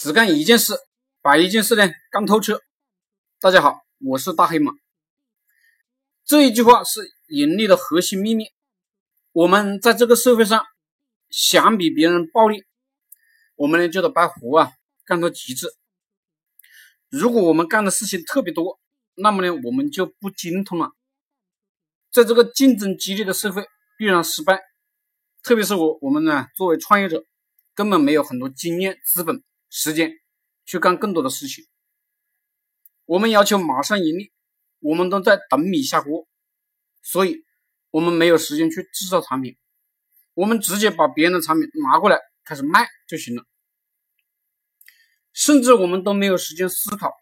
只干一件事，把一件事呢干透彻。大家好，我是大黑马。这一句话是盈利的核心秘密。我们在这个社会上，想比别人暴利，我们呢就得把活啊干到极致。如果我们干的事情特别多，那么呢我们就不精通了。在这个竞争激烈的社会，必然失败。特别是我我们呢作为创业者，根本没有很多经验、资本。时间去干更多的事情，我们要求马上盈利，我们都在等米下锅，所以我们没有时间去制造产品，我们直接把别人的产品拿过来开始卖就行了，甚至我们都没有时间思考，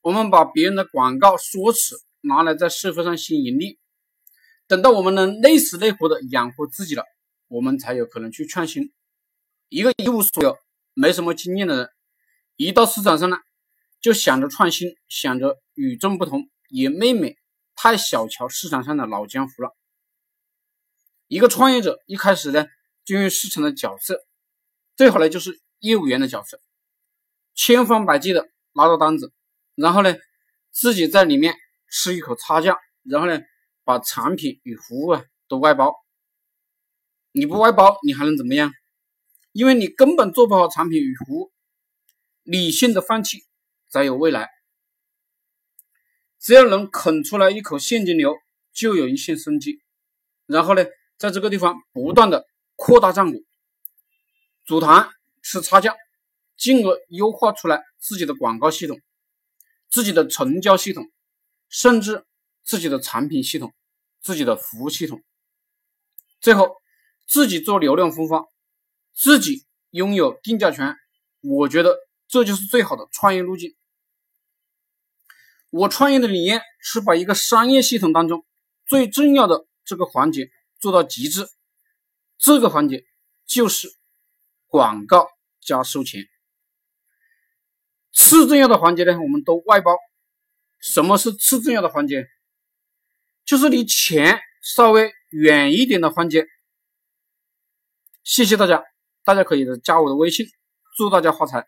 我们把别人的广告说辞拿来在社会上吸引盈利，等到我们能累死累活的养活自己了，我们才有可能去创新。一个一无所有。没什么经验的人，一到市场上呢，就想着创新，想着与众不同，也未免太小瞧市场上的老江湖了。一个创业者一开始呢，就用市场的角色，最好呢就是业务员的角色，千方百计的拿到单子，然后呢，自己在里面吃一口差价，然后呢，把产品与服务啊都外包。你不外包，你还能怎么样？因为你根本做不好产品与服务，理性的放弃才有未来。只要能啃出来一口现金流，就有一线生机。然后呢，在这个地方不断的扩大账股，组团吃差价，进而优化出来自己的广告系统、自己的成交系统，甚至自己的产品系统、自己的服务系统，最后自己做流量分发。自己拥有定价权，我觉得这就是最好的创业路径。我创业的理念是把一个商业系统当中最重要的这个环节做到极致，这个环节就是广告加收钱。次重要的环节呢，我们都外包。什么是次重要的环节？就是离钱稍微远一点的环节。谢谢大家。大家可以加我的微信，祝大家发财。